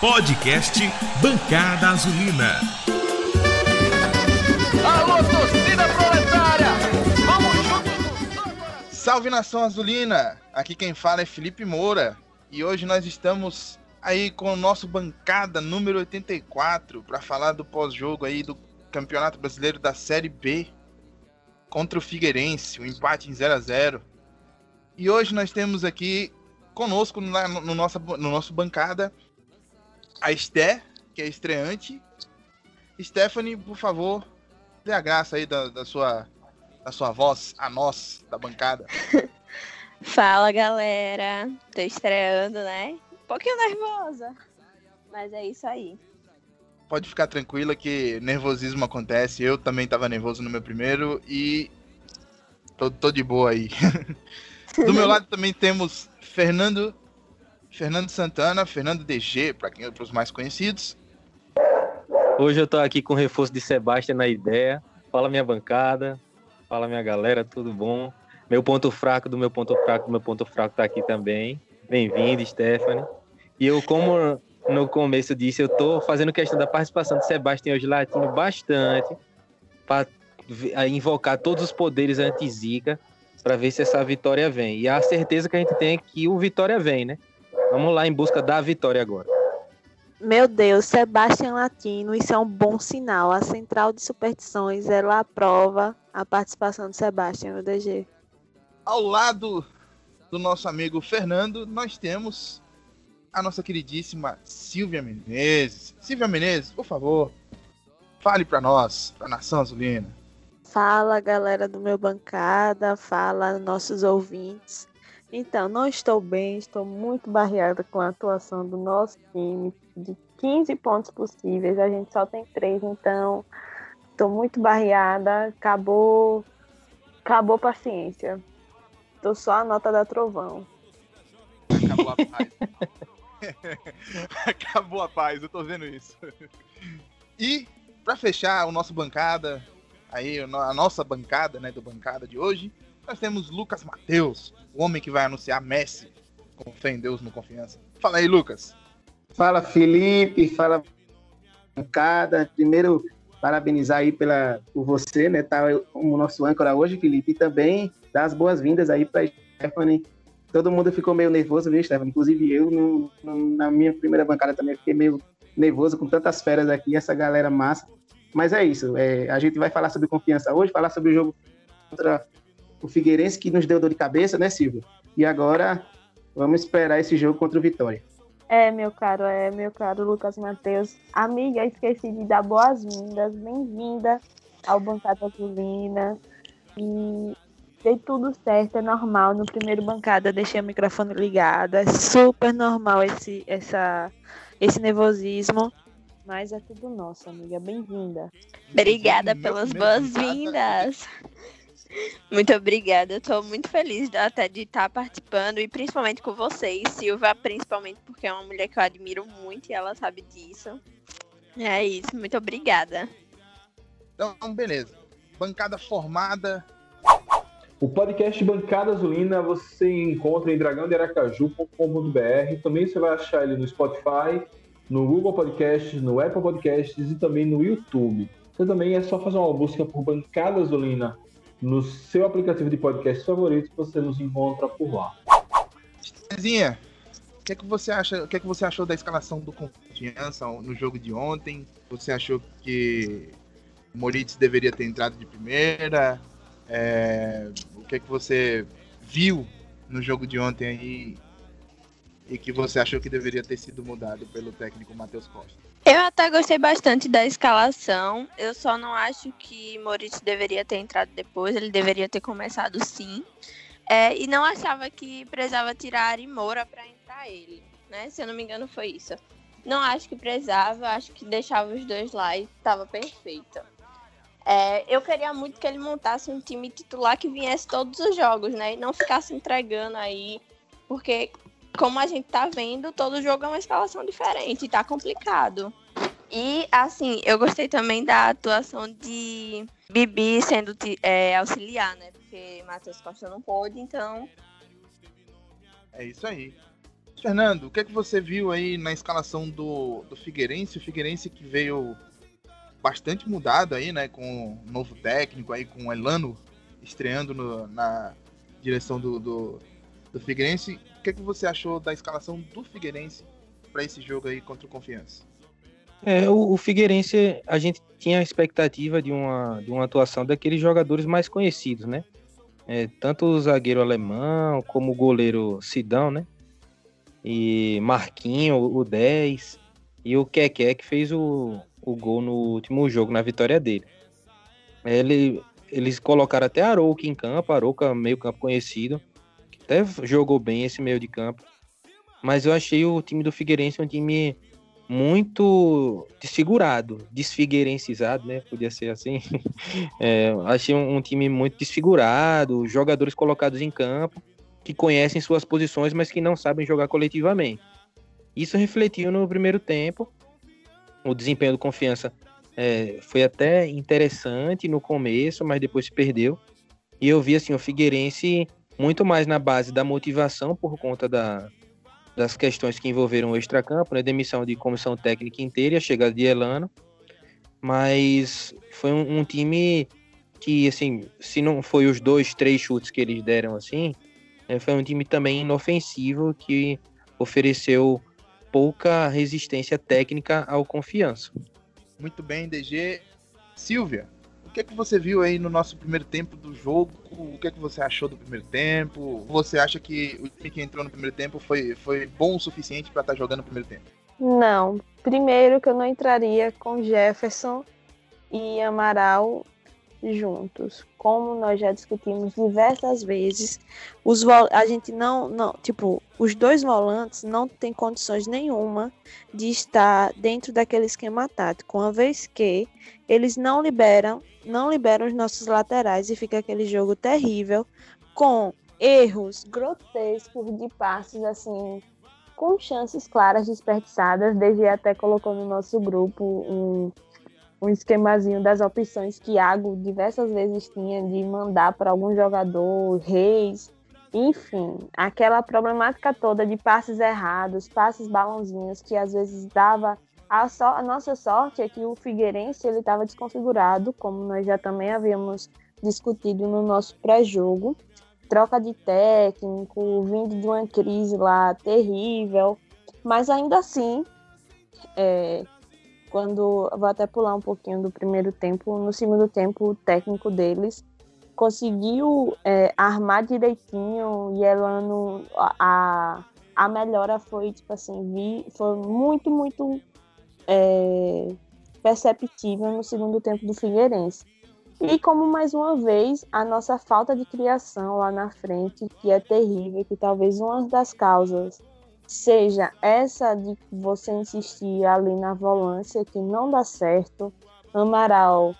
Podcast Bancada Azulina. Alô, torcida proletária! Vamos juntos! Salve nação azulina! Aqui quem fala é Felipe Moura e hoje nós estamos aí com o nosso bancada número 84 para falar do pós-jogo aí do Campeonato Brasileiro da Série B contra o Figueirense, o um empate em 0 a 0. E hoje nós temos aqui conosco no, no, nossa, no nosso bancada a Esté, que é estreante. Stephanie, por favor, dê a graça aí da, da, sua, da sua voz a nós, da bancada. Fala, galera. Tô estreando, né? Um pouquinho nervosa. Mas é isso aí. Pode ficar tranquila que nervosismo acontece. Eu também tava nervoso no meu primeiro e tô, tô de boa aí. Do meu lado também temos Fernando Fernando Santana, Fernando DG, para quem para os mais conhecidos. Hoje eu tô aqui com o reforço de Sebastião na ideia. Fala minha bancada, fala minha galera, tudo bom? Meu ponto fraco do meu ponto fraco, meu ponto fraco tá aqui também. Bem-vindo, Stephanie. E eu, como no começo disse, eu tô fazendo questão da participação de Sebastião hoje latino bastante para invocar todos os poderes anti-zica para ver se essa vitória vem. E a certeza que a gente tem é que o Vitória vem, né? Vamos lá em busca da vitória agora. Meu Deus, Sebastião Latino, isso é um bom sinal. A Central de Superstições, ela aprova a participação de Sebastião no DG. Ao lado do nosso amigo Fernando, nós temos a nossa queridíssima Silvia Menezes. Silvia Menezes, por favor, fale para nós, para a Nação Azulina. Fala, galera do meu bancada, fala nossos ouvintes. Então, não estou bem, estou muito barreada com a atuação do nosso time. De 15 pontos possíveis, a gente só tem 3, então estou muito barreada. Acabou, acabou a paciência. Estou só a nota da trovão. Acabou a paz. acabou a paz, eu tô vendo isso. E, para fechar o nosso bancada, aí a nossa bancada, né, do bancada de hoje, nós temos Lucas Mateus, o homem que vai anunciar Messi com fé em Deus no confiança. Fala aí, Lucas. Fala, Felipe. Fala, bancada. Primeiro, parabenizar aí pela, por você, né? Tá como nosso âncora hoje, Felipe. E também dar as boas-vindas aí para Stephanie. Todo mundo ficou meio nervoso, viu, Stephanie? Inclusive eu, no, no, na minha primeira bancada também fiquei meio nervoso com tantas feras aqui, essa galera massa. Mas é isso. É, a gente vai falar sobre confiança hoje, falar sobre o jogo contra o Figueirense que nos deu dor de cabeça, né, Silvio? E agora vamos esperar esse jogo contra o Vitória. É, meu caro, é, meu caro Lucas Matheus. Amiga, esqueci de dar boas-vindas, bem-vinda ao Bancada Azulina. E dei tudo certo, é normal. No primeiro bancada deixei o microfone ligado, é super normal esse, essa, esse nervosismo. Mas é tudo nosso, amiga. Bem-vinda. Obrigada pelas boas-vindas. Muito obrigada, eu tô muito feliz até de estar tá participando e principalmente com vocês, Silva, principalmente porque é uma mulher que eu admiro muito e ela sabe disso. É isso, muito obrigada. Então, beleza. Bancada formada. O podcast Bancada Azulina você encontra em dragãodearacaju.com.br. Também você vai achar ele no Spotify, no Google Podcasts, no Apple Podcasts e também no YouTube. Você também é só fazer uma busca por Bancada Azulina no seu aplicativo de podcast favorito, você nos encontra por lá. Cezinha, o que, é que você acha? O que, é que você achou da escalação do Confiança no jogo de ontem? Você achou que Moritz deveria ter entrado de primeira? É, o que é que você viu no jogo de ontem aí e que você achou que deveria ter sido mudado pelo técnico Matheus Costa? Eu até gostei bastante da escalação. Eu só não acho que Moritz deveria ter entrado depois. Ele deveria ter começado sim. É, e não achava que precisava tirar Ari para entrar ele. Né? Se eu não me engano, foi isso. Não acho que precisava. Acho que deixava os dois lá e estava perfeito. É, eu queria muito que ele montasse um time titular que viesse todos os jogos, né? E não ficasse entregando aí. Porque como a gente tá vendo, todo jogo é uma escalação diferente, tá complicado. E, assim, eu gostei também da atuação de Bibi sendo é, auxiliar, né? Porque Matheus Costa não pôde, então. É isso aí. Fernando, o que é que você viu aí na escalação do, do Figueirense? O Figueirense que veio bastante mudado aí, né? Com um novo técnico aí, com o Elano estreando no, na direção do, do, do Figueirense. O que é que você achou da escalação do Figueirense para esse jogo aí contra o Confiança? É, o, o, Figueirense, a gente tinha a expectativa de uma, de uma atuação daqueles jogadores mais conhecidos, né? É, tanto o zagueiro alemão, como o goleiro Sidão, né? E Marquinho, o 10, e o Keké, que fez o, o gol no último jogo, na vitória dele. Ele, eles colocaram até Arouca em campo, Arouca meio campo conhecido, até jogou bem esse meio de campo. Mas eu achei o time do Figueirense um time muito desfigurado, desfigueirencizado, né? Podia ser assim. É, achei um, um, time muito desfigurado, jogadores colocados em campo que conhecem suas posições, mas que não sabem jogar coletivamente. Isso refletiu no primeiro tempo. O desempenho do Confiança é, foi até interessante no começo, mas depois se perdeu. E eu vi assim o Figueirense muito mais na base da motivação por conta da, das questões que envolveram o extracampo, né, demissão de comissão técnica inteira e a chegada de Elano. Mas foi um, um, time que, assim, se não foi os dois, três chutes que eles deram, assim, né, foi um time também inofensivo que ofereceu pouca resistência técnica ao confiança. Muito bem, DG. Silvia, que é que você viu aí no nosso primeiro tempo do jogo? O que é que você achou do primeiro tempo? Você acha que o time que entrou no primeiro tempo foi, foi bom o suficiente para estar tá jogando no primeiro tempo? Não. Primeiro que eu não entraria com Jefferson e Amaral juntos. Como nós já discutimos diversas vezes, os a gente não, não, tipo, os dois volantes não têm condições nenhuma de estar dentro daquele esquema tático, uma vez que eles não liberam, não liberam os nossos laterais e fica aquele jogo terrível com erros grotescos de passes assim, com chances claras desperdiçadas. Desde até colocou no nosso grupo um um esquemazinho das opções que Iago diversas vezes tinha de mandar para algum jogador, Reis, enfim, aquela problemática toda de passes errados, passes balãozinhos que às vezes dava a, so a nossa sorte é que o Figueirense ele estava desconfigurado, como nós já também havíamos discutido no nosso pré-jogo. Troca de técnico, vindo de uma crise lá terrível, mas ainda assim, é, quando vou até pular um pouquinho do primeiro tempo, no segundo tempo o técnico deles conseguiu é, armar direitinho e Elano a, a melhora foi tipo assim vi, foi muito muito é, perceptível no segundo tempo do Figueirense e como mais uma vez a nossa falta de criação lá na frente que é terrível que talvez uma das causas seja essa de você insistir ali na volância, que não dá certo. Amaral,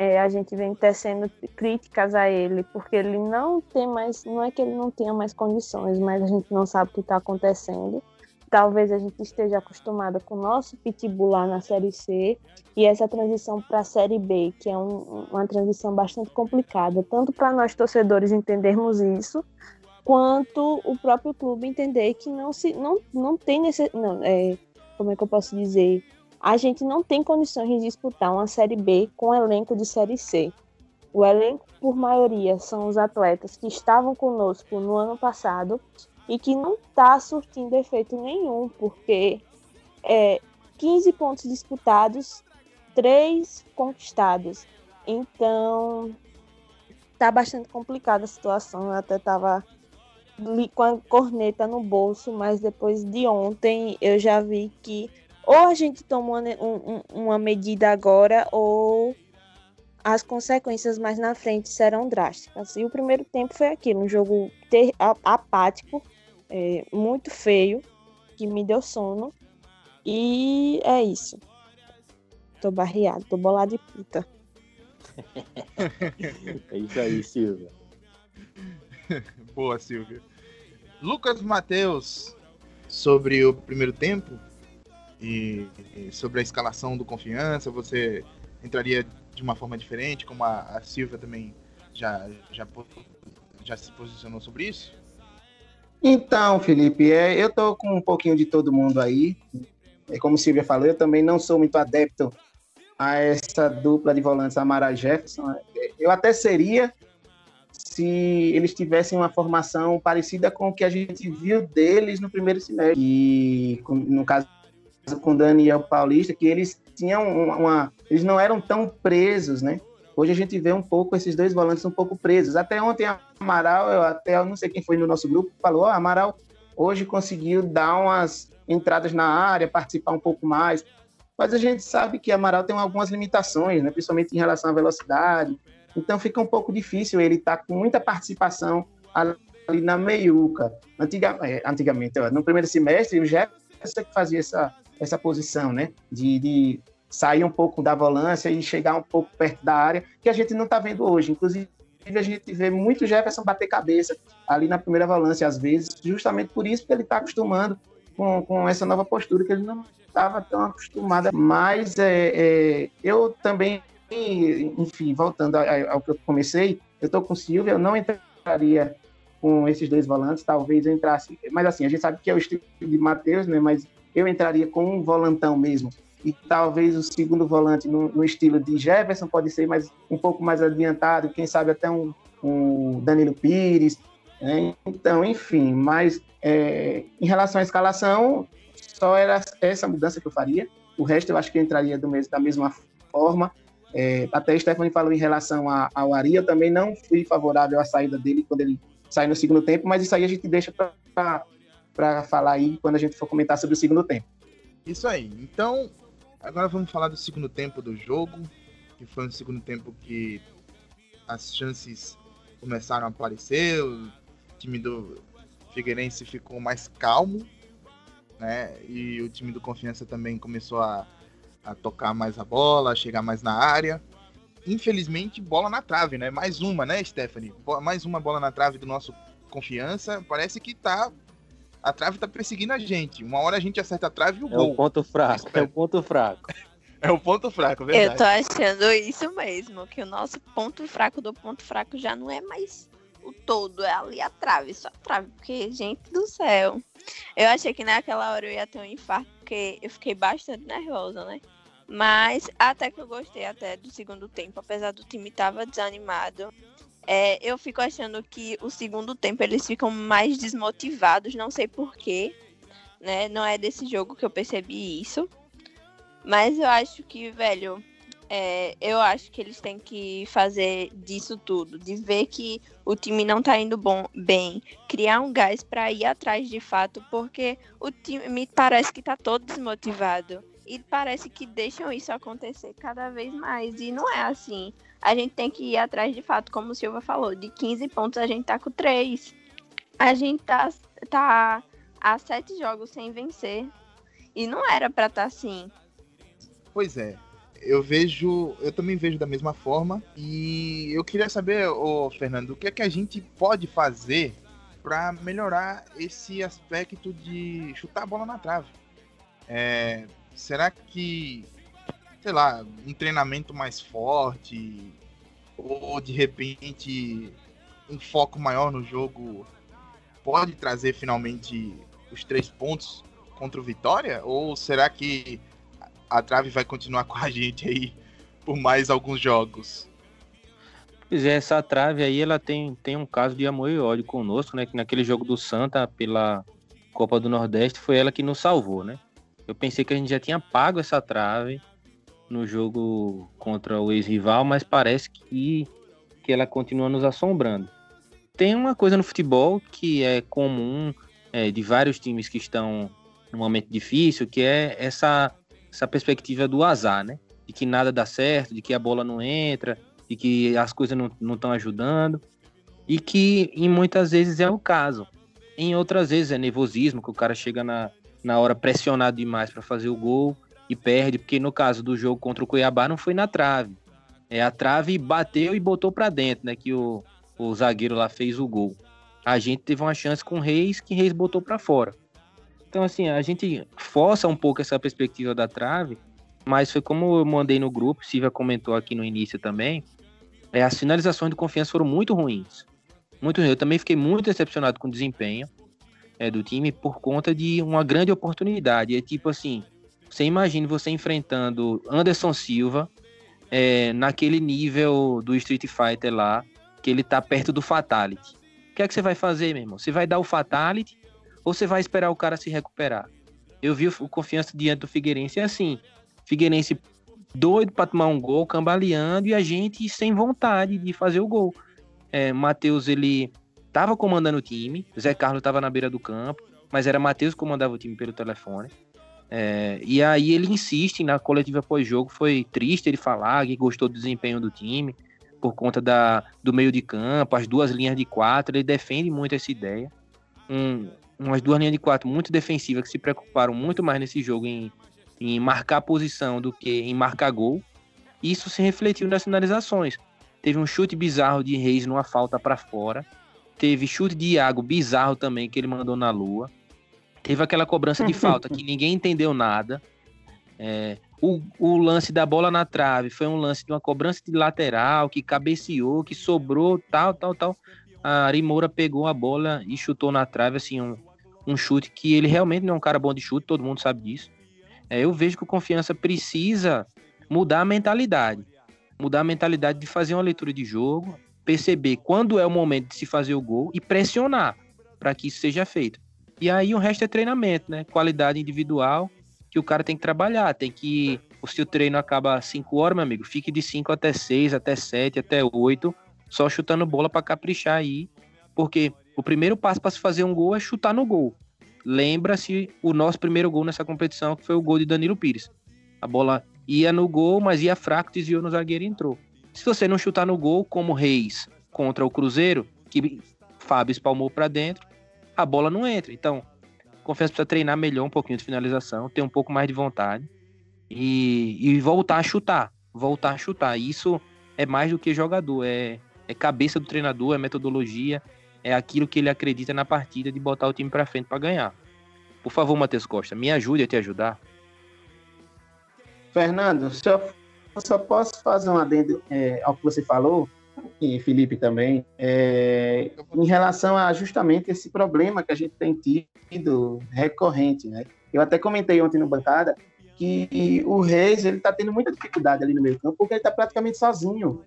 é, a gente vem tecendo críticas a ele, porque ele não tem mais, não é que ele não tenha mais condições, mas a gente não sabe o que está acontecendo. Talvez a gente esteja acostumada com o nosso pitbull lá na Série C e essa transição para a Série B, que é um, uma transição bastante complicada, tanto para nós torcedores entendermos isso, quanto o próprio clube entender que não se não, não tem não, é, como é que eu posso dizer a gente não tem condições de disputar uma série B com elenco de série C. O elenco por maioria são os atletas que estavam conosco no ano passado e que não está surtindo efeito nenhum porque é 15 pontos disputados 3 conquistados. Então tá bastante complicada a situação. Eu até tava com a corneta no bolso, mas depois de ontem eu já vi que ou a gente toma uma, um, uma medida agora ou as consequências mais na frente serão drásticas. E o primeiro tempo foi aquilo, um jogo ter, apático, é, muito feio, que me deu sono. E é isso. Tô barreado, tô bolado de puta. é isso aí, Silvia. Boa, Silvia. Lucas Mateus, sobre o primeiro tempo e, e, sobre a escalação do Confiança, você entraria de uma forma diferente, como a, a Silvia também já, já, já se posicionou sobre isso? Então, Felipe, é, eu tô com um pouquinho de todo mundo aí. É, como Silvia falou, eu também não sou muito adepto a essa dupla de volantes Amara Jefferson. Eu até seria se eles tivessem uma formação parecida com o que a gente viu deles no primeiro semestre. E no caso com Daniel Paulista, que eles tinham uma, eles não eram tão presos, né? Hoje a gente vê um pouco esses dois volantes um pouco presos. Até ontem Amaral, eu até eu não sei quem foi no nosso grupo, falou: oh, Amaral hoje conseguiu dar umas entradas na área, participar um pouco mais. Mas a gente sabe que Amaral tem algumas limitações, né? principalmente em relação à velocidade. Então fica um pouco difícil ele estar tá com muita participação ali na meiuca. Antiga, é, antigamente, no primeiro semestre, o Jefferson que fazia essa, essa posição, né? De, de sair um pouco da volância e chegar um pouco perto da área, que a gente não está vendo hoje. Inclusive, a gente vê muito Jefferson bater cabeça ali na primeira volância, às vezes, justamente por isso que ele está acostumando com, com essa nova postura, que ele não estava tão acostumado. Mas é, é, eu também, enfim, voltando ao que eu comecei, eu estou com o Silvio, eu não entraria com esses dois volantes, talvez eu entrasse, mas assim, a gente sabe que é o estilo de Matheus, né, mas eu entraria com um volantão mesmo, e talvez o segundo volante no, no, estilo de Jefferson pode ser mais, um pouco mais adiantado, quem sabe até um, um Danilo Pires. Né? Então, enfim, mas é, em relação à escalação, só era essa mudança que eu faria. O resto eu acho que entraria do mesmo, da mesma forma. É, até o Stephanie falou em relação a, ao Ari, eu também não fui favorável à saída dele quando ele sai no segundo tempo, mas isso aí a gente deixa para falar aí quando a gente for comentar sobre o segundo tempo. Isso aí. Então, Agora vamos falar do segundo tempo do jogo, que foi um segundo tempo que as chances começaram a aparecer, o time do Figueirense ficou mais calmo, né? E o time do Confiança também começou a, a tocar mais a bola, a chegar mais na área. Infelizmente, bola na trave, né? Mais uma, né, Stephanie? Mais uma bola na trave do nosso Confiança. Parece que tá a trave tá perseguindo a gente. Uma hora a gente acerta a trave e o é gol. É o ponto fraco, é o ponto fraco. é o ponto fraco, verdade. Eu tô achando isso mesmo, que o nosso ponto fraco do ponto fraco já não é mais o todo, é ali a trave, só a trave, porque, gente do céu. Eu achei que naquela hora eu ia ter um infarto, porque eu fiquei bastante nervosa, né? Mas até que eu gostei até do segundo tempo, apesar do time tava desanimado. É, eu fico achando que o segundo tempo eles ficam mais desmotivados, não sei porquê. Né? Não é desse jogo que eu percebi isso. Mas eu acho que, velho, é, eu acho que eles têm que fazer disso tudo, de ver que o time não tá indo bom, bem, criar um gás para ir atrás de fato, porque o time me parece que tá todo desmotivado e parece que deixam isso acontecer cada vez mais e não é assim a gente tem que ir atrás de fato, como o Silva falou, de 15 pontos a gente tá com 3. A gente tá, tá a 7 jogos sem vencer. E não era para estar tá assim. Pois é. Eu vejo, eu também vejo da mesma forma. E eu queria saber, ô, Fernando, o que é que a gente pode fazer para melhorar esse aspecto de chutar a bola na trave? É, será que sei lá, um treinamento mais forte, ou de repente um foco maior no jogo pode trazer finalmente os três pontos contra o Vitória? Ou será que a trave vai continuar com a gente aí por mais alguns jogos? Pois é, essa trave aí, ela tem, tem um caso de amor e ódio conosco, né? Que naquele jogo do Santa pela Copa do Nordeste foi ela que nos salvou, né? Eu pensei que a gente já tinha pago essa trave, no jogo contra o ex-rival, mas parece que, que ela continua nos assombrando. Tem uma coisa no futebol que é comum é, de vários times que estão num momento difícil, que é essa, essa perspectiva do azar, né? De que nada dá certo, de que a bola não entra, de que as coisas não estão ajudando. E que em muitas vezes é o caso. Em outras vezes é nervosismo, que o cara chega na, na hora pressionado demais para fazer o gol e perde, porque no caso do jogo contra o Cuiabá não foi na trave. É, a trave bateu e botou para dentro, né? Que o, o zagueiro lá fez o gol. A gente teve uma chance com o Reis, que Reis botou para fora. Então, assim, a gente força um pouco essa perspectiva da trave, mas foi como eu mandei no grupo, Silvia comentou aqui no início também, é, as finalizações de confiança foram muito ruins. Muito ruins. Eu também fiquei muito decepcionado com o desempenho. é, do time por conta de uma grande oportunidade. É tipo assim, você imagina você enfrentando Anderson Silva é, naquele nível do Street Fighter lá, que ele tá perto do Fatality. O que é que você vai fazer, meu irmão? Você vai dar o Fatality ou você vai esperar o cara se recuperar? Eu vi o confiança diante do Figueirense é assim, Figueirense doido para tomar um gol, cambaleando e a gente sem vontade de fazer o gol. É, Matheus ele tava comandando o time, Zé Carlos tava na beira do campo, mas era Matheus que comandava o time pelo telefone. É, e aí ele insiste na coletiva pós-jogo, foi triste ele falar que gostou do desempenho do time por conta da, do meio de campo, as duas linhas de quatro, ele defende muito essa ideia. Um, umas duas linhas de quatro muito defensivas que se preocuparam muito mais nesse jogo em, em marcar posição do que em marcar gol. Isso se refletiu nas finalizações. Teve um chute bizarro de Reis numa falta para fora. Teve chute de Iago bizarro também que ele mandou na lua. Teve aquela cobrança de falta que ninguém entendeu nada. É, o, o, lance da bola na trave foi um lance de uma cobrança de lateral que cabeceou, que sobrou, tal, tal, tal. A Ari Moura pegou a bola e chutou na trave, assim, um, um chute que ele realmente não é um cara bom de chute, todo mundo sabe disso. É, eu vejo que o Confiança precisa mudar a mentalidade. Mudar a mentalidade de fazer uma leitura de jogo, perceber quando é o momento de se fazer o gol e pressionar para que isso seja feito. E aí o resto é treinamento, né? Qualidade individual que o cara tem que trabalhar. Tem que. Se o treino acaba às 5 horas, meu amigo, fique de 5 até 6, até 7, até 8, só chutando bola para caprichar aí. Porque o primeiro passo para se fazer um gol é chutar no gol. Lembra-se o nosso primeiro gol nessa competição, que foi o gol de Danilo Pires. A bola ia no gol, mas ia fraco, desviou no zagueiro e entrou. Se você não chutar no gol, como Reis contra o Cruzeiro, que Fábio espalmou para dentro, a bola não entra. Então, confesso precisa treinar melhor um pouquinho de finalização, ter um pouco mais de vontade e, e voltar a chutar. Voltar a chutar. Isso é mais do que jogador, é, é cabeça do treinador, é metodologia, é aquilo que ele acredita na partida de botar o time para frente para ganhar. Por favor, Matheus Costa, me ajude a te ajudar. Fernando, eu só posso fazer um adendo é, ao que você falou, e Felipe também, é, em relação a justamente esse problema que a gente tem tido recorrente, né? Eu até comentei ontem no bancada que o Reis ele está tendo muita dificuldade ali no meio campo porque ele está praticamente sozinho.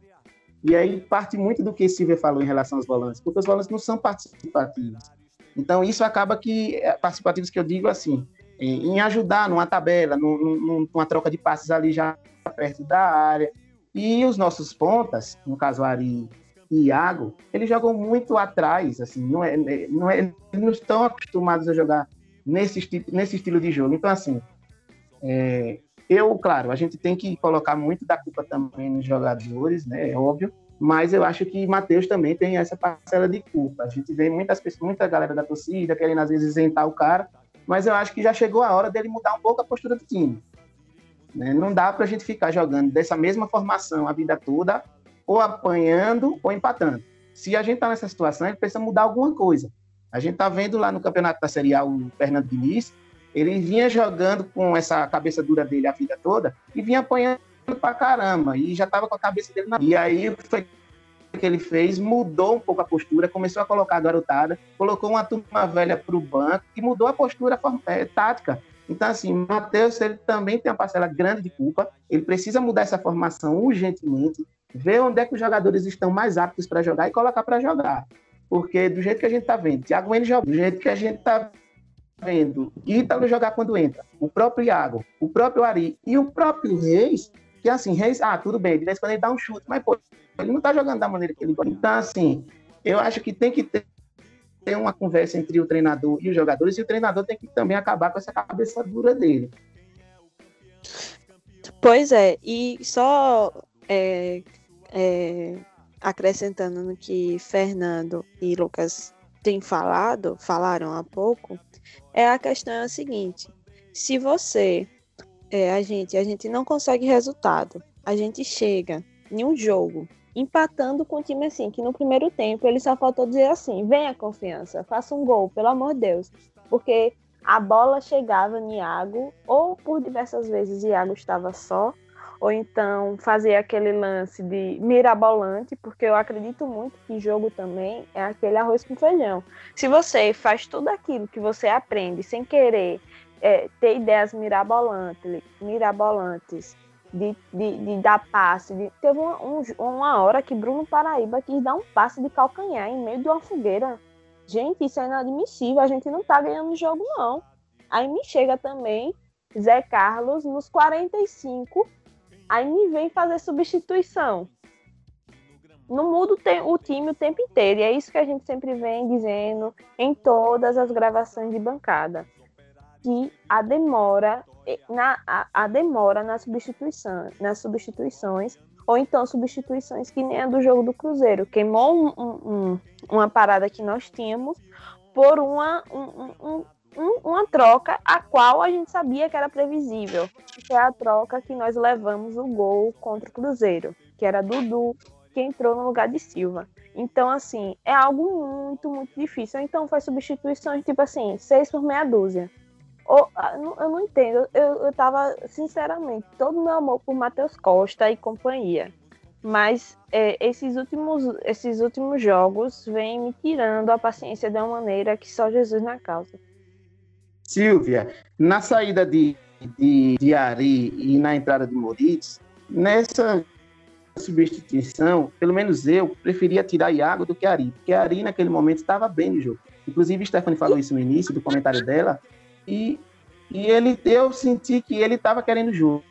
E aí parte muito do que Silvia falou em relação aos volantes, porque os volantes não são participativos. Então isso acaba que é, participativos que eu digo assim, em ajudar numa tabela, numa troca de passes ali já perto da área, e os nossos pontas, no caso Ari e Iago, eles jogam muito atrás, assim, não é, não é, eles não estão acostumados a jogar nesse, nesse estilo de jogo. Então, assim, é, eu, claro, a gente tem que colocar muito da culpa também nos jogadores, né, é óbvio, mas eu acho que Matheus também tem essa parcela de culpa. A gente vê muitas pessoas, muita galera da torcida querendo às vezes isentar o cara, mas eu acho que já chegou a hora dele mudar um pouco a postura do time. Né? Não dá para a gente ficar jogando dessa mesma formação a vida toda, ou apanhando ou empatando. Se a gente está nessa situação, a gente precisa mudar alguma coisa. A gente está vendo lá no campeonato da Série A o Fernando Diniz, ele vinha jogando com essa cabeça dura dele a vida toda e vinha apanhando pra caramba, e já estava com a cabeça dele na. E aí foi que ele fez, mudou um pouco a postura, começou a colocar a garotada, colocou uma turma velha para o banco e mudou a postura é, tática. Então, assim, Matheus, ele também tem uma parcela grande de culpa, ele precisa mudar essa formação urgentemente, ver onde é que os jogadores estão mais aptos para jogar e colocar para jogar. Porque do jeito que a gente está vendo, Thiago Mendes joga, do jeito que a gente está vendo Ítalo jogar quando entra, o próprio Iago, o próprio Ari e o próprio Reis, que assim, Reis, ah, tudo bem, de vez em quando ele dá um chute, mas pô, ele não está jogando da maneira que ele gosta. Então, assim, eu acho que tem que ter ter uma conversa entre o treinador e os jogadores, e o treinador tem que também acabar com essa cabeça dura dele. Pois é, e só é, é, acrescentando no que Fernando e Lucas têm falado, falaram há pouco, é a questão é a seguinte: se você, é, a gente, a gente não consegue resultado, a gente chega em um jogo empatando com o time assim, que no primeiro tempo ele só faltou dizer assim: venha confiança, faça um gol, pelo amor de Deus. Porque a bola chegava em Iago, ou por diversas vezes Iago estava só, ou então fazer aquele lance de mirabolante, porque eu acredito muito que jogo também é aquele arroz com feijão. Se você faz tudo aquilo que você aprende sem querer é, ter ideias mirabolantes, mirabolantes de, de, de dar passe, de... teve uma, um, uma hora que Bruno Paraíba quis dar um passe de calcanhar em meio de uma fogueira. Gente, isso é inadmissível, a gente não tá ganhando o jogo, não. Aí me chega também Zé Carlos nos 45 Aí me vem fazer substituição. Não muda o, time o tempo inteiro. E é isso que a gente sempre vem dizendo em todas as gravações de bancada. Que a demora, na, a, a demora na substituição, nas substituições, ou então substituições que nem a do jogo do Cruzeiro. Queimou um, um, uma parada que nós tínhamos por uma, um, um, uma troca a qual a gente sabia que era previsível, que é a troca que nós levamos o gol contra o Cruzeiro, que era Dudu que entrou no lugar de Silva. Então, assim, é algo muito, muito difícil. Então, faz substituições, tipo assim, seis por meia dúzia. Ah, eu não entendo. Eu, eu tava, sinceramente, todo meu amor por Matheus Costa e companhia. Mas é, esses, últimos, esses últimos jogos vêm me tirando a paciência de uma maneira que só Jesus na causa. Silvia, na saída de, de, de Ari e na entrada de Moritz, nessa substituição, pelo menos eu preferia tirar Iago do que Ari, porque Ari naquele momento estava bem no jogo. Inclusive, Stephanie falou isso no início do comentário dela, e, e ele, eu senti que ele estava querendo o jogo,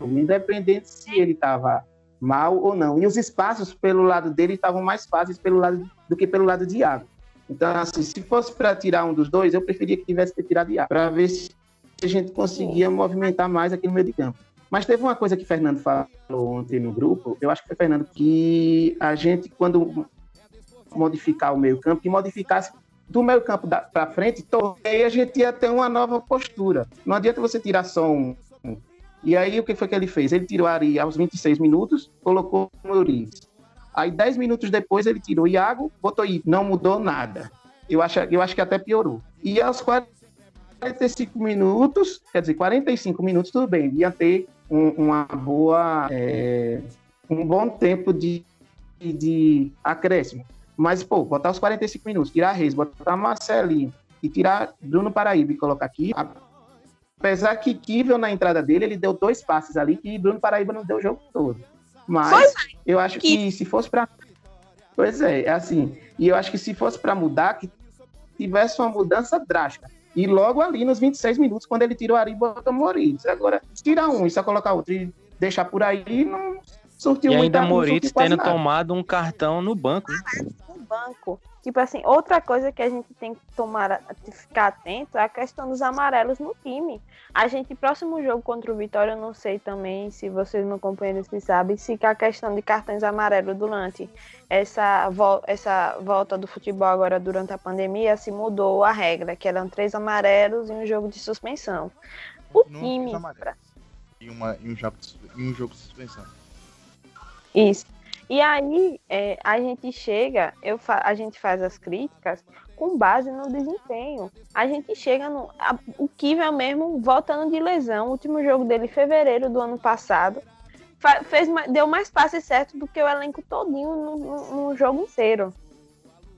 independente se ele estava mal ou não. E os espaços pelo lado dele estavam mais fáceis pelo lado do que pelo lado de Iago. Então, assim, se fosse para tirar um dos dois, eu preferia que tivesse que tirado Iago, para ver se a gente conseguia movimentar mais aqui no meio de campo. Mas teve uma coisa que o Fernando falou ontem no grupo, eu acho que foi Fernando, que a gente, quando modificar o meio campo, que modificasse do meio campo para frente, aí a gente ia ter uma nova postura. Não adianta você tirar só um. E aí o que foi que ele fez? Ele tirou Ari aos 26 minutos, colocou o Eurides. Aí, 10 minutos depois, ele tirou o Iago, botou aí, não mudou nada. Eu acho, eu acho que até piorou. E aos 45 minutos, quer dizer, 45 minutos, tudo bem, ia ter um, uma boa, é, um bom tempo de, de acréscimo. Mas, pô, botar os 45 minutos, tirar Reis, botar Marcelinho e tirar Bruno Paraíba e colocar aqui, apesar que Kivel na entrada dele, ele deu dois passes ali que Bruno Paraíba não deu o jogo todo. Mas eu acho que, que se fosse para. Pois é, é assim. E eu acho que se fosse para mudar, que tivesse uma mudança drástica. E logo ali nos 26 minutos, quando ele tirou Ari botou Moritz. Agora, tirar um e só colocar outro e deixar por aí, não surtiu E ainda Moritz tendo nada. tomado um cartão no banco. No banco. Tipo assim, outra coisa que a gente tem que tomar, ficar atento é a questão dos amarelos no time. A gente, próximo jogo contra o Vitória, eu não sei também se vocês não compreendem, se sabem, se a questão de cartões amarelos durante essa, essa volta do futebol agora durante a pandemia, se mudou a regra, que eram três amarelos e um jogo de suspensão. O não time. E, uma, e, um jogo de, e um jogo de suspensão. Isso. E aí é, a gente chega, eu a gente faz as críticas com base no desempenho. A gente chega no. A, o Kivel mesmo voltando de lesão, o último jogo dele em fevereiro do ano passado. Fez, deu mais passes certo do que o elenco todinho no, no, no jogo inteiro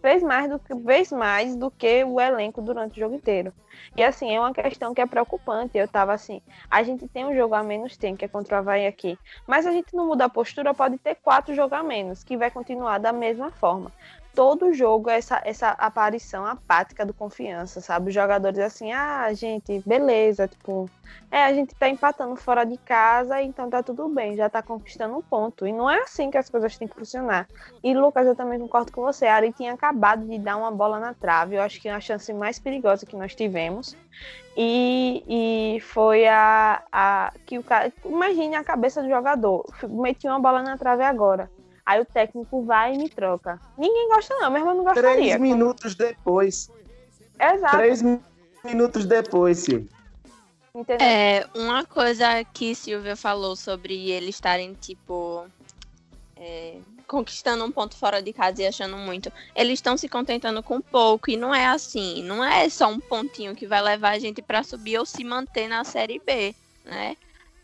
fez mais do que mais do que o elenco durante o jogo inteiro. E assim, é uma questão que é preocupante. Eu tava assim, a gente tem um jogo a menos, tem, que é contra o Havaí aqui. Mas a gente não muda a postura, pode ter quatro jogos a menos, que vai continuar da mesma forma todo jogo essa, essa aparição apática do confiança, sabe? Os jogadores assim, ah, gente, beleza, tipo, é, a gente tá empatando fora de casa, então tá tudo bem, já tá conquistando um ponto. E não é assim que as coisas têm que funcionar. E Lucas, eu também concordo com você. A Ari tinha acabado de dar uma bola na trave, eu acho que é a chance mais perigosa que nós tivemos. E, e foi a, a que o cara. Imagine a cabeça do jogador. Meti uma bola na trave agora Aí o técnico vai e me troca. Ninguém gosta, não, mesmo eu não gostaria. Três minutos depois. Exato. Três minutos depois, Silvia. Entendeu? É, uma coisa que Silvia falou sobre eles estarem, tipo, é, conquistando um ponto fora de casa e achando muito. Eles estão se contentando com pouco e não é assim. Não é só um pontinho que vai levar a gente para subir ou se manter na Série B, né?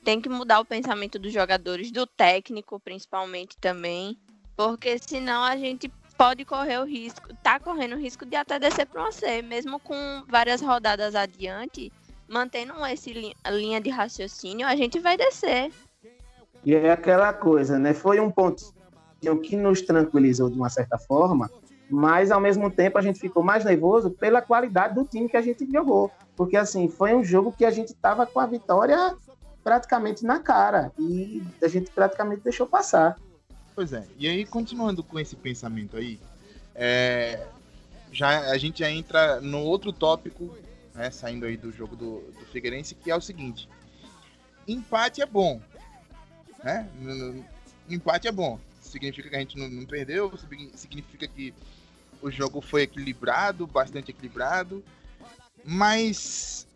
Tem que mudar o pensamento dos jogadores, do técnico principalmente também, porque senão a gente pode correr o risco, tá correndo o risco de até descer para C, mesmo com várias rodadas adiante, mantendo esse linha de raciocínio, a gente vai descer. E é aquela coisa, né? Foi um ponto que nos tranquilizou de uma certa forma, mas ao mesmo tempo a gente ficou mais nervoso pela qualidade do time que a gente jogou. Porque assim, foi um jogo que a gente estava com a vitória praticamente na cara e a gente praticamente deixou passar. Pois é, e aí continuando com esse pensamento aí, é, já, a gente já entra no outro tópico, né, saindo aí do jogo do, do Figueirense, que é o seguinte: empate é bom, né? Empate é bom. Significa que a gente não, não perdeu, significa que o jogo foi equilibrado, bastante equilibrado, mas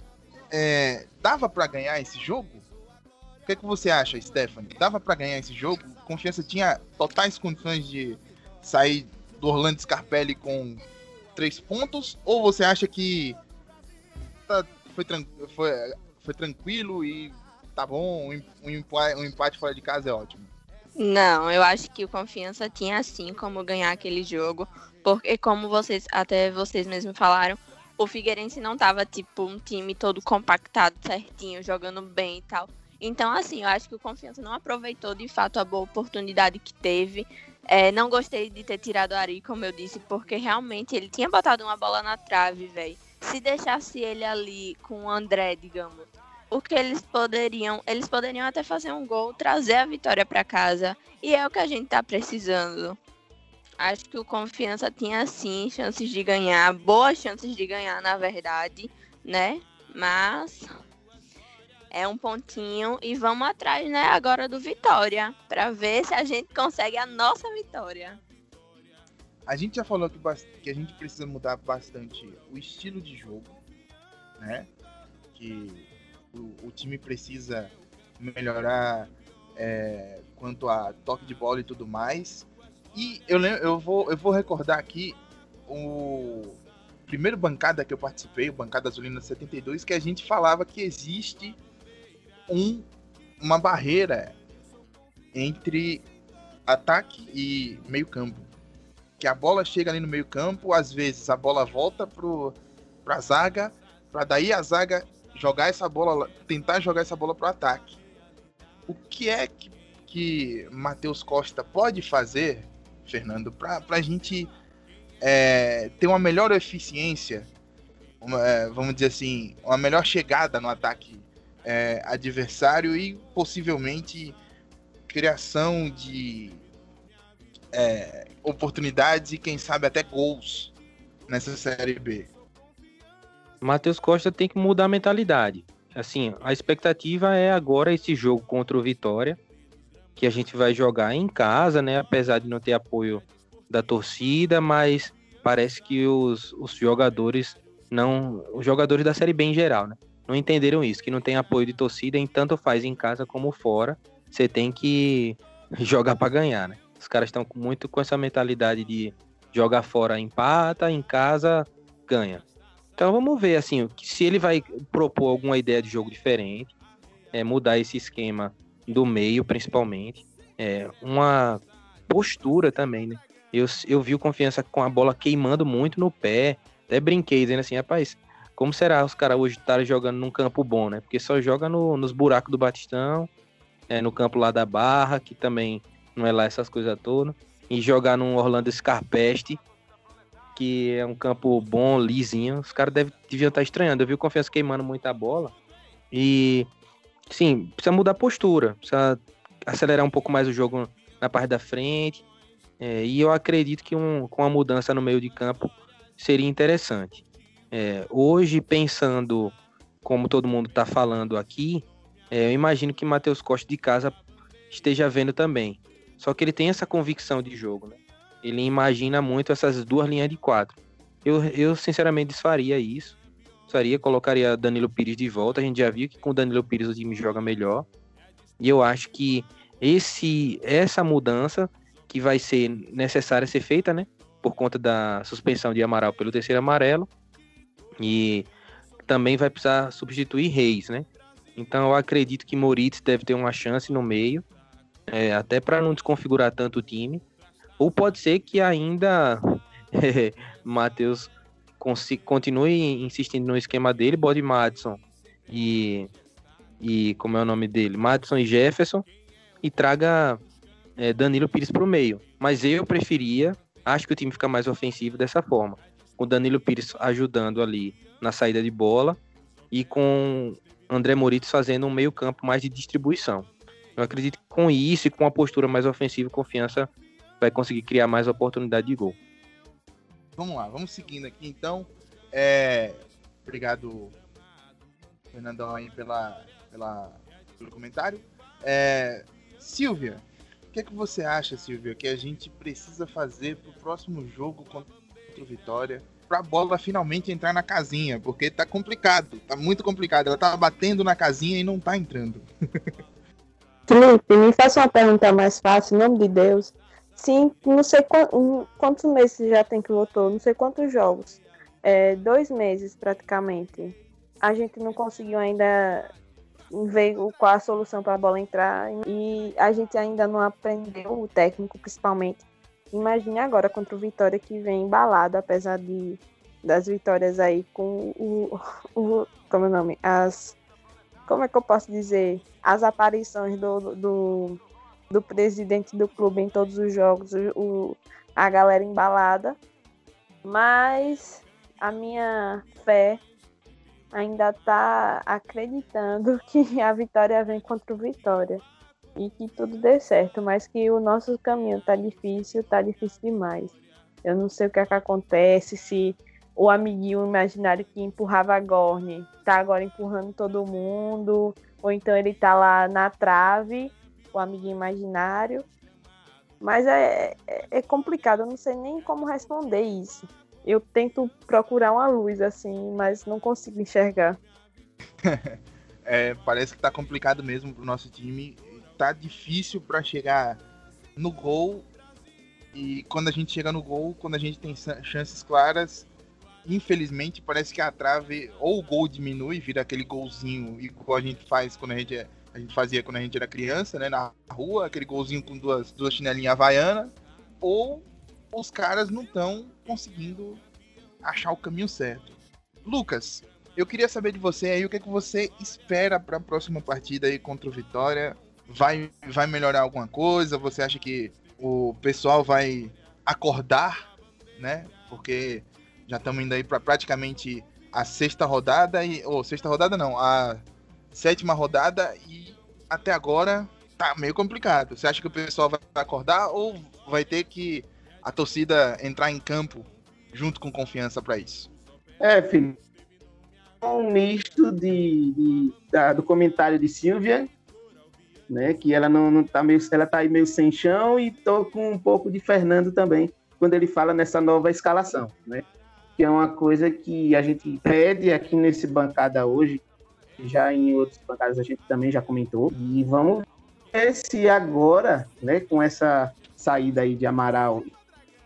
é, dava para ganhar esse jogo? Que, que você acha, Stephanie? Dava para ganhar esse jogo? Confiança tinha totais condições de sair do Orlando Scarpelli com três pontos? Ou você acha que tá, foi, foi, foi tranquilo e tá bom, um empate, um empate fora de casa é ótimo? Não, eu acho que o Confiança tinha assim como ganhar aquele jogo, porque como vocês até vocês mesmos falaram, o Figueirense não tava tipo um time todo compactado certinho, jogando bem e tal. Então, assim, eu acho que o Confiança não aproveitou de fato a boa oportunidade que teve. É, não gostei de ter tirado o Ari, como eu disse, porque realmente ele tinha botado uma bola na trave, velho. Se deixasse ele ali com o André, digamos, o que eles poderiam, eles poderiam até fazer um gol, trazer a vitória para casa, e é o que a gente tá precisando. Acho que o Confiança tinha sim chances de ganhar, boas chances de ganhar, na verdade, né? Mas é um pontinho e vamos atrás, né, agora do Vitória, para ver se a gente consegue a nossa vitória. A gente já falou que, que a gente precisa mudar bastante o estilo de jogo, né? Que o, o time precisa melhorar é, quanto a toque de bola e tudo mais. E eu, eu, vou, eu vou recordar aqui o primeiro bancada que eu participei, o Bancada Azulina 72, que a gente falava que existe um, uma barreira entre ataque e meio campo. Que a bola chega ali no meio campo, às vezes a bola volta para a zaga, para daí a zaga jogar essa bola, tentar jogar essa bola para o ataque. O que é que, que Matheus Costa pode fazer, Fernando, para a gente é, ter uma melhor eficiência, uma, é, vamos dizer assim, uma melhor chegada no ataque é, adversário e possivelmente criação de é, oportunidades e quem sabe até gols nessa série B. Matheus Costa tem que mudar a mentalidade. Assim, a expectativa é agora esse jogo contra o Vitória, que a gente vai jogar em casa, né? Apesar de não ter apoio da torcida, mas parece que os, os jogadores não. Os jogadores da Série B em geral, né? Não entenderam isso, que não tem apoio de torcida em tanto faz em casa como fora. Você tem que jogar para ganhar, né? Os caras estão muito com essa mentalidade de jogar fora empata, em casa ganha. Então vamos ver assim, se ele vai propor alguma ideia de jogo diferente, é, mudar esse esquema do meio, principalmente, é, uma postura também, né? Eu, eu vi o confiança com a bola queimando muito no pé, até brinquei dizendo assim, rapaz, como será os caras hoje estarem jogando num campo bom, né? Porque só joga no, nos buracos do Batistão, é, no campo lá da Barra, que também não é lá essas coisas todas, e jogar num Orlando Scarpeste, que é um campo bom, lisinho. Os caras deviam estar estranhando. Eu vi o Confiança queimando muita bola. E, sim, precisa mudar a postura, precisa acelerar um pouco mais o jogo na parte da frente. É, e eu acredito que um, com a mudança no meio de campo seria interessante. É, hoje, pensando como todo mundo está falando aqui, é, eu imagino que Matheus Costa de casa esteja vendo também. Só que ele tem essa convicção de jogo, né? Ele imagina muito essas duas linhas de quatro. Eu, eu sinceramente desfaria isso. Desfaria, colocaria Danilo Pires de volta. A gente já viu que com Danilo Pires o time joga melhor. E eu acho que esse essa mudança que vai ser necessária ser feita, né? Por conta da suspensão de Amaral pelo terceiro amarelo, e também vai precisar substituir Reis, né? Então eu acredito que Moritz deve ter uma chance no meio, é, até para não desconfigurar tanto o time. Ou pode ser que ainda é, Matheus continue insistindo no esquema dele, bode Madison e, e como é o nome dele? Madison e Jefferson e traga é, Danilo Pires para o meio. Mas eu preferia, acho que o time fica mais ofensivo dessa forma. Com Danilo Pires ajudando ali na saída de bola e com André Moritz fazendo um meio campo mais de distribuição. Eu acredito que com isso e com uma postura mais ofensiva e confiança vai conseguir criar mais oportunidade de gol. Vamos lá, vamos seguindo aqui então. É... Obrigado, Fernandão, aí pela, pela, pelo comentário. É... Silvia, o que, é que você acha, Silvia, que a gente precisa fazer para o próximo jogo contra Vitória? Para a bola finalmente entrar na casinha, porque tá complicado, tá muito complicado. Ela tá batendo na casinha e não tá entrando. Felipe, me faça uma pergunta mais fácil, em nome de Deus. Sim, não sei quantos meses já tem que votou, não sei quantos jogos. É, dois meses praticamente. A gente não conseguiu ainda ver qual a solução para a bola entrar e a gente ainda não aprendeu, o técnico principalmente. Imagine agora contra o Vitória que vem embalado, apesar de das vitórias aí com o, o como é o nome? As como é que eu posso dizer? As aparições do, do, do presidente do clube em todos os jogos, o, a galera embalada. Mas a minha fé ainda está acreditando que a vitória vem contra o Vitória e que tudo dê certo, mas que o nosso caminho tá difícil, tá difícil demais. Eu não sei o que, é que acontece, se o amiguinho imaginário que empurrava a Gorne tá agora empurrando todo mundo, ou então ele tá lá na trave, o amiguinho imaginário. Mas é, é, é complicado, eu não sei nem como responder isso eu tento procurar uma luz assim, mas não consigo enxergar. é, parece que tá complicado mesmo pro nosso time. Tá difícil para chegar no gol. E quando a gente chega no gol, quando a gente tem chances claras, infelizmente parece que a trave ou o gol diminui, vira aquele golzinho igual a gente faz quando a gente é, a gente fazia quando a gente era criança, né, na rua, aquele golzinho com duas duas chinelinhas havaiana, ou os caras não estão conseguindo achar o caminho certo. Lucas, eu queria saber de você aí o que, é que você espera para a próxima partida aí contra o Vitória. Vai, vai melhorar alguma coisa? Você acha que o pessoal vai acordar, né? Porque já estamos indo aí para praticamente a sexta rodada e ou sexta rodada não, a sétima rodada e até agora tá meio complicado. Você acha que o pessoal vai acordar ou vai ter que a torcida entrar em campo junto com confiança para isso? É, filho. Um misto de, de da, do comentário de Silvia, né? Que ela não, não tá meio, ela tá aí meio sem chão e tô com um pouco de Fernando também quando ele fala nessa nova escalação, né? Que é uma coisa que a gente pede aqui nesse bancada hoje, já em outras bancadas a gente também já comentou e vamos ver se agora, né? Com essa saída aí de Amaral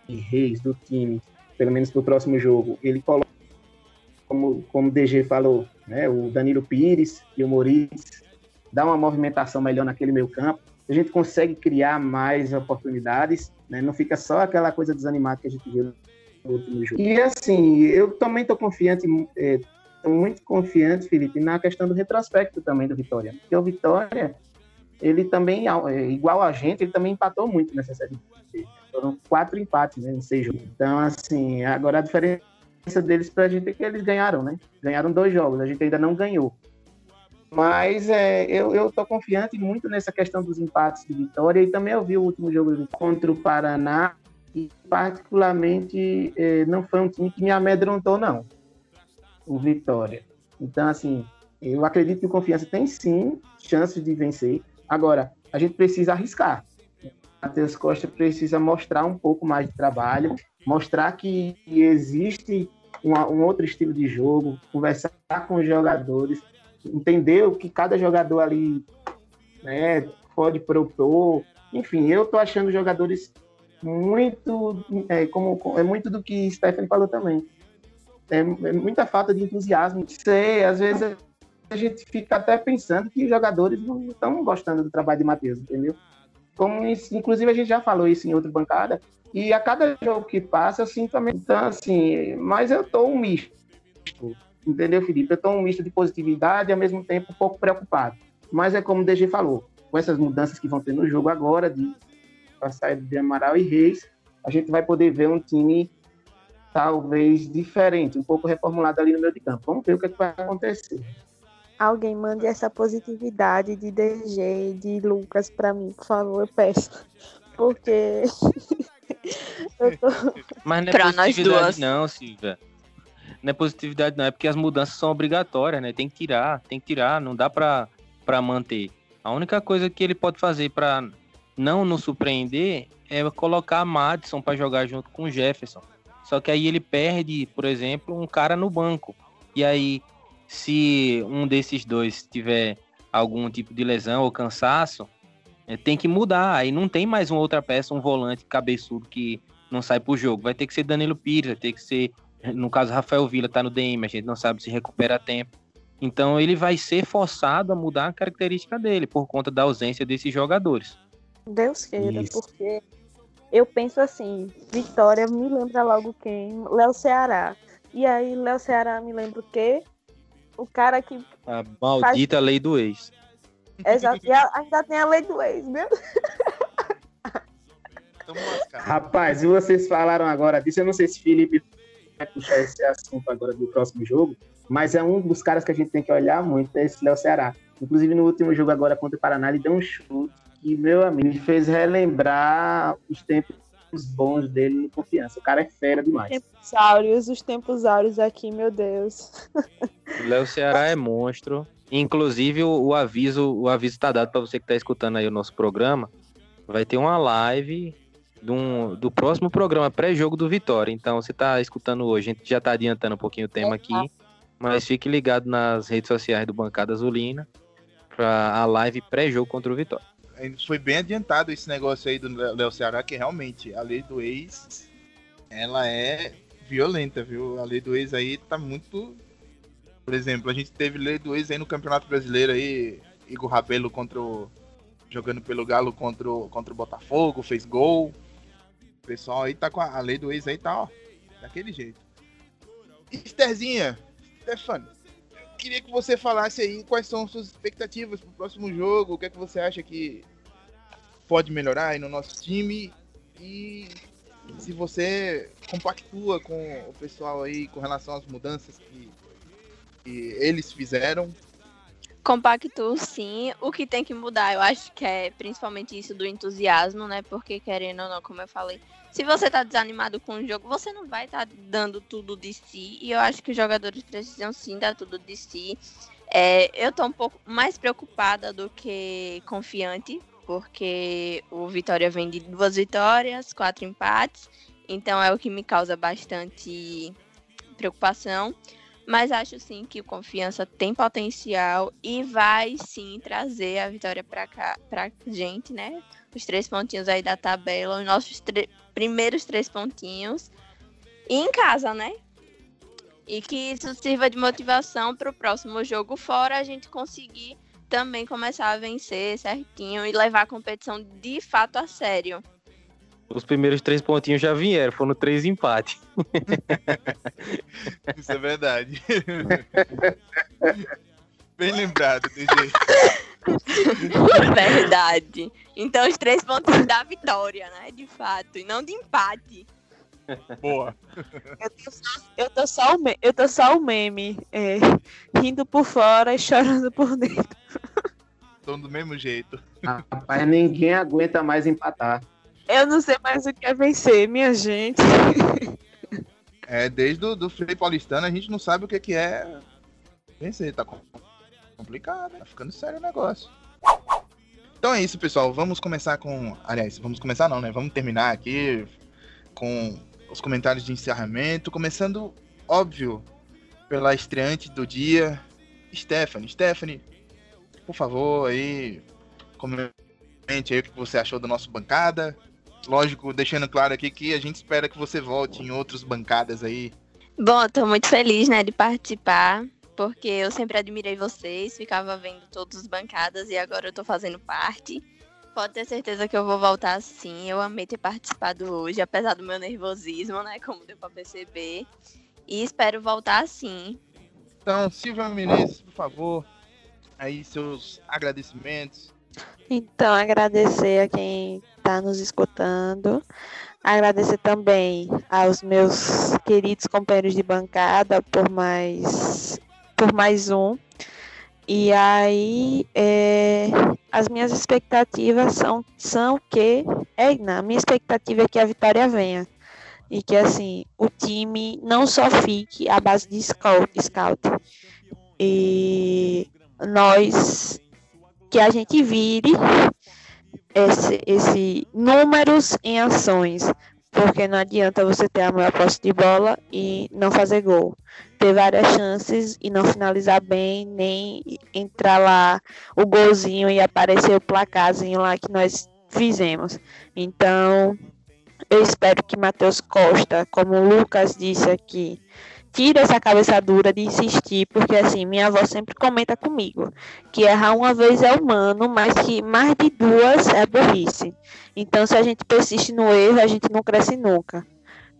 e Reis do time, pelo menos para o próximo jogo, ele coloca, como, como o DG falou, né, o Danilo Pires e o Moritz, dá uma movimentação melhor naquele meio campo, a gente consegue criar mais oportunidades, né, não fica só aquela coisa desanimada que a gente viu no último jogo. E assim, eu também estou confiante, é, muito confiante, Felipe, na questão do retrospecto também do Vitória, porque o Vitória, ele também, é, igual a gente, ele também empatou muito nessa série foram quatro empates né, em seis jogos. Então, assim, agora a diferença deles pra gente é que eles ganharam, né? Ganharam dois jogos, a gente ainda não ganhou. Mas é, eu, tô confiante muito nessa questão dos empates de vitória e também eu vi o último jogo contra o Paraná e particularmente é, não foi um time que me amedrontou, não. O Vitória. Então, assim, eu acredito que o Confiança tem sim chances de vencer. Agora, a gente precisa arriscar. Matheus Costa precisa mostrar um pouco mais de trabalho, mostrar que existe um outro estilo de jogo, conversar com os jogadores, entender o que cada jogador ali né, pode propor. Enfim, eu tô achando jogadores muito, é, como, é muito do que Stephanie falou também. É, é, muita falta de entusiasmo. Sei, às vezes a gente fica até pensando que os jogadores não estão gostando do trabalho de Matheus, entendeu? Como isso, inclusive a gente já falou isso em outra bancada, e a cada jogo que passa, assim, também, então, assim, mas eu tô um misto, entendeu, Felipe? Eu tô um misto de positividade e ao mesmo tempo um pouco preocupado. Mas é como o DG falou, com essas mudanças que vão ter no jogo agora, de a saída de Amaral e Reis, a gente vai poder ver um time talvez diferente, um pouco reformulado ali no meio de campo. Vamos ver o que, é que vai acontecer. Alguém mande essa positividade de DG, de Lucas para mim, por favor, eu peço. Porque eu tô... Mas não é Pra nós duas. não, Silvia. Não é positividade não, é porque as mudanças são obrigatórias, né? Tem que tirar, tem que tirar, não dá pra, manter. A única coisa que ele pode fazer pra não nos surpreender é colocar Madison pra jogar junto com Jefferson. Só que aí ele perde, por exemplo, um cara no banco. E aí, se um desses dois tiver algum tipo de lesão ou cansaço, é, tem que mudar. Aí não tem mais uma outra peça, um volante cabeçudo que não sai pro jogo. Vai ter que ser Danilo Pires, vai ter que ser, no caso, Rafael Vila tá no DM, a gente não sabe se recupera a tempo. Então ele vai ser forçado a mudar a característica dele por conta da ausência desses jogadores. Deus queira, Isso. porque eu penso assim, Vitória me lembra logo quem? Léo Ceará. E aí, Léo Ceará me lembra o quê? O cara que. A maldita lei do ex. Exato, e a- ainda tem a lei do ex, meu. Rapaz, e vocês falaram agora disso, eu não sei se Felipe vai puxar esse assunto agora do próximo jogo, mas é um dos caras que a gente tem que olhar muito, é esse Léo Ceará. Inclusive no último jogo agora contra o Paraná, ele deu um chute que, meu amigo, me fez relembrar os tempos bons dele no confiança. O cara é fera demais. Tempos áureos, os tempos áureos aqui, meu Deus. O Léo Ceará é monstro. Inclusive, o, o aviso o aviso tá dado para você que tá escutando aí o nosso programa. Vai ter uma live do, do próximo programa, pré-jogo do Vitória. Então, você tá escutando hoje, a gente já tá adiantando um pouquinho o tema aqui. Mas fique ligado nas redes sociais do Bancada Azulina para a live pré-jogo contra o Vitória. Ainda Foi bem adiantado esse negócio aí do Léo Ceará, que realmente a lei do ex, ela é violenta, viu? A lei do ex aí tá muito... Por exemplo, a gente teve lei do ex aí no Campeonato Brasileiro aí, Igor Rabelo contra o... jogando pelo Galo contra o, contra o Botafogo, fez gol. O pessoal aí tá com a, a lei do ex aí, tá, ó, daquele jeito. Estherzinha, Stefano, eu queria que você falasse aí quais são suas expectativas pro próximo jogo, o que é que você acha que pode melhorar aí no nosso time e se você compactua com o pessoal aí com relação às mudanças que, que eles fizeram. Compacto, sim. O que tem que mudar, eu acho que é principalmente isso do entusiasmo, né? Porque, querendo ou não, como eu falei, se você tá desanimado com o jogo, você não vai estar dando tudo de si. E eu acho que os jogadores precisam sim dar tudo de si. É, eu tô um pouco mais preocupada do que confiante, porque o Vitória vem de duas vitórias, quatro empates. Então é o que me causa bastante preocupação. Mas acho sim que o Confiança tem potencial e vai sim trazer a vitória para cá, pra gente, né? Os três pontinhos aí da tabela, os nossos primeiros três pontinhos. E em casa, né? E que isso sirva de motivação para o próximo jogo fora a gente conseguir também começar a vencer certinho e levar a competição de fato a sério. Os primeiros três pontinhos já vieram, foram três empates. Isso é verdade. Bem lembrado, DG. Verdade. Então os três pontos da vitória, né? De fato, e não de empate. Boa. Eu tô só, eu tô só o, me- eu tô só o meme, é, rindo por fora e chorando por dentro. Estão do mesmo jeito. Rapaz, ninguém aguenta mais empatar. Eu não sei mais o que é vencer, minha gente. É, desde o do Frei Paulistano a gente não sabe o que, que é vencer. Tá com- complicado, tá ficando sério o negócio. Então é isso, pessoal. Vamos começar com. Aliás, vamos começar não, né? Vamos terminar aqui com os comentários de encerramento. Começando, óbvio, pela estreante do dia, Stephanie. Stephanie, por favor, aí, comente aí o que você achou da nossa bancada. Lógico, deixando claro aqui que a gente espera que você volte em outras bancadas aí. Bom, tô muito feliz, né, de participar. porque eu sempre admirei vocês, ficava vendo todas as bancadas e agora eu tô fazendo parte. Pode ter certeza que eu vou voltar sim. Eu amei ter participado hoje, apesar do meu nervosismo, né? Como deu pra perceber. E espero voltar sim. Então, Silvia Menezes, por favor, aí seus agradecimentos. Então, agradecer a quem está nos escutando. Agradecer também aos meus queridos companheiros de bancada por mais, por mais um. E aí, é, as minhas expectativas são, são que. É, a minha expectativa é que a vitória venha. E que, assim, o time não só fique à base de scout, scout e nós que a gente vire esse, esse números em ações, porque não adianta você ter a maior posse de bola e não fazer gol. Ter várias chances e não finalizar bem, nem entrar lá o golzinho e aparecer o placarzinho lá que nós fizemos. Então, eu espero que Matheus Costa, como o Lucas disse aqui, tira essa cabeça dura de insistir, porque assim, minha avó sempre comenta comigo que errar uma vez é humano, mas que mais de duas é burrice. Então, se a gente persiste no erro, a gente não cresce nunca.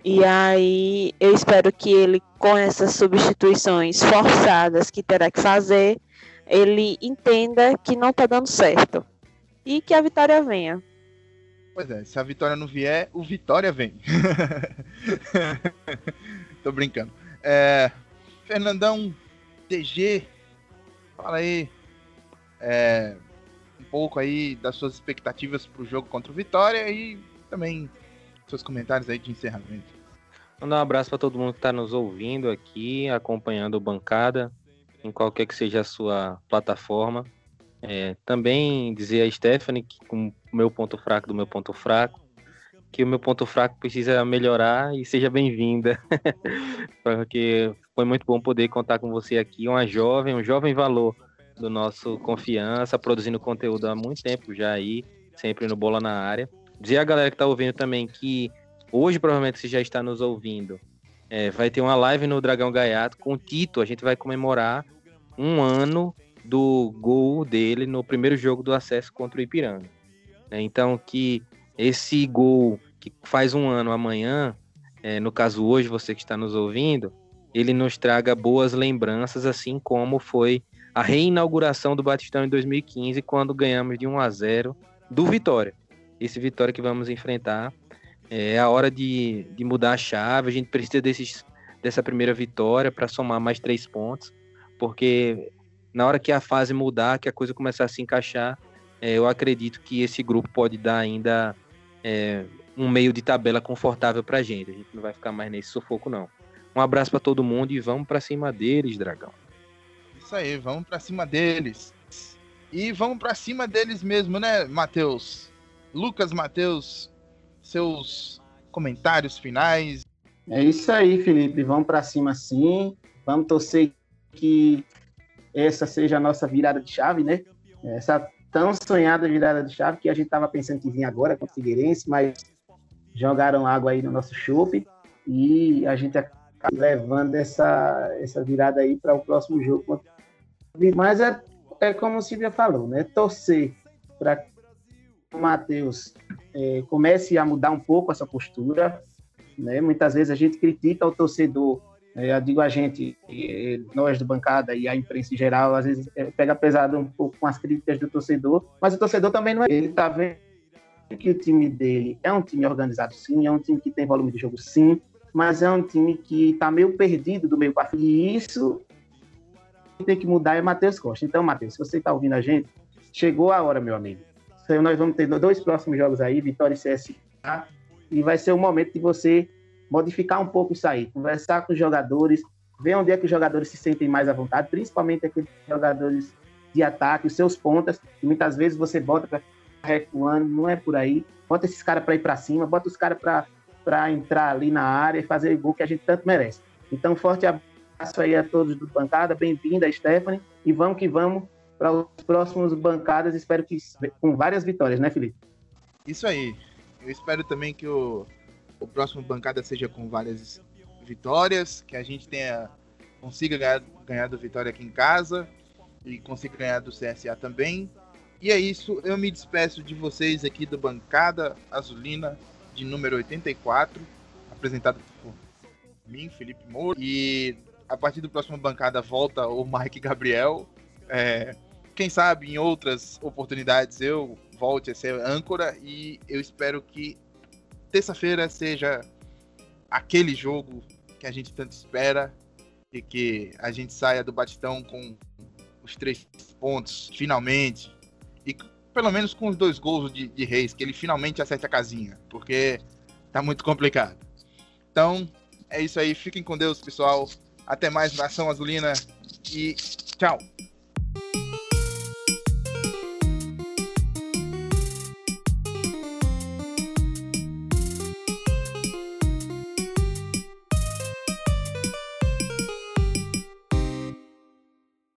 E aí, eu espero que ele, com essas substituições forçadas que terá que fazer, ele entenda que não está dando certo. E que a vitória venha. Pois é, se a vitória não vier, o Vitória vem. Tô brincando. É, Fernandão, DG, fala aí é, um pouco aí das suas expectativas para o jogo contra o Vitória e também seus comentários aí de encerramento. Mandar um abraço para todo mundo que está nos ouvindo aqui, acompanhando o Bancada, em qualquer que seja a sua plataforma. É, também dizer a Stephanie que o meu ponto fraco do meu ponto fraco, que o meu ponto fraco precisa melhorar e seja bem-vinda. Porque foi muito bom poder contar com você aqui, uma jovem, um jovem valor do nosso confiança, produzindo conteúdo há muito tempo já aí, sempre no Bola na Área. Dizer a galera que está ouvindo também que hoje provavelmente você já está nos ouvindo. É, vai ter uma live no Dragão Gaiato com o Tito. A gente vai comemorar um ano do gol dele no primeiro jogo do acesso contra o Ipiranga. É, então, que esse gol que faz um ano amanhã, é, no caso hoje, você que está nos ouvindo, ele nos traga boas lembranças, assim como foi a reinauguração do Batistão em 2015, quando ganhamos de 1 a 0 do Vitória. Esse Vitória que vamos enfrentar é a hora de, de mudar a chave. A gente precisa desses, dessa primeira vitória para somar mais três pontos, porque na hora que a fase mudar, que a coisa começar a se encaixar, é, eu acredito que esse grupo pode dar ainda é, um meio de tabela confortável pra gente. A gente não vai ficar mais nesse sufoco, não. Um abraço para todo mundo e vamos para cima deles, Dragão. Isso aí, vamos para cima deles. E vamos para cima deles mesmo, né, Matheus? Lucas Matheus, seus comentários finais. É isso aí, Felipe. Vamos para cima sim. Vamos torcer que essa seja a nossa virada de chave, né? Essa tão sonhada virada de chave que a gente estava pensando que vinha agora com o Figueirense, mas jogaram água aí no nosso chope e a gente acaba levando essa, essa virada aí para o próximo jogo. Mas é, é como o Silvia falou, né? Torcer para que o Matheus é, comece a mudar um pouco essa postura. Né? Muitas vezes a gente critica o torcedor, eu digo a gente, nós do bancada e a imprensa em geral, às vezes é, pega pesado um pouco com as críticas do torcedor, mas o torcedor também não é. Ele está vendo que o time dele é um time organizado, sim, é um time que tem volume de jogo, sim, mas é um time que está meio perdido do meio para. E isso tem que mudar é Matheus Costa. Então, Matheus, se você está ouvindo a gente, chegou a hora, meu amigo. Então, nós vamos ter dois próximos jogos aí, Vitória e CSA, e vai ser o momento de você modificar um pouco isso aí, conversar com os jogadores, ver onde é que os jogadores se sentem mais à vontade, principalmente aqueles jogadores de ataque, os seus pontas, que muitas vezes você bota para recuando, não é por aí. Bota esses caras para ir para cima, bota os caras para entrar ali na área e fazer o gol que a gente tanto merece. Então, forte abraço aí a todos do bancada, bem-vinda, Stephanie, e vamos que vamos para os próximos bancadas, espero que com várias vitórias, né, Felipe? Isso aí. Eu espero também que o, o próximo bancada seja com várias vitórias, que a gente tenha consiga ganhar, ganhar do Vitória aqui em casa e consiga ganhar do CSA também. E é isso, eu me despeço de vocês aqui do Bancada Azulina de número 84, apresentado por mim, Felipe Moura. E a partir do próximo Bancada volta o Mike Gabriel. É, quem sabe em outras oportunidades eu volte a ser âncora e eu espero que terça-feira seja aquele jogo que a gente tanto espera e que a gente saia do Batistão com os três pontos finalmente e pelo menos com os dois gols de, de Reis, que ele finalmente acerte a casinha, porque tá muito complicado. Então, é isso aí. Fiquem com Deus, pessoal. Até mais, Nação Azulina. E tchau.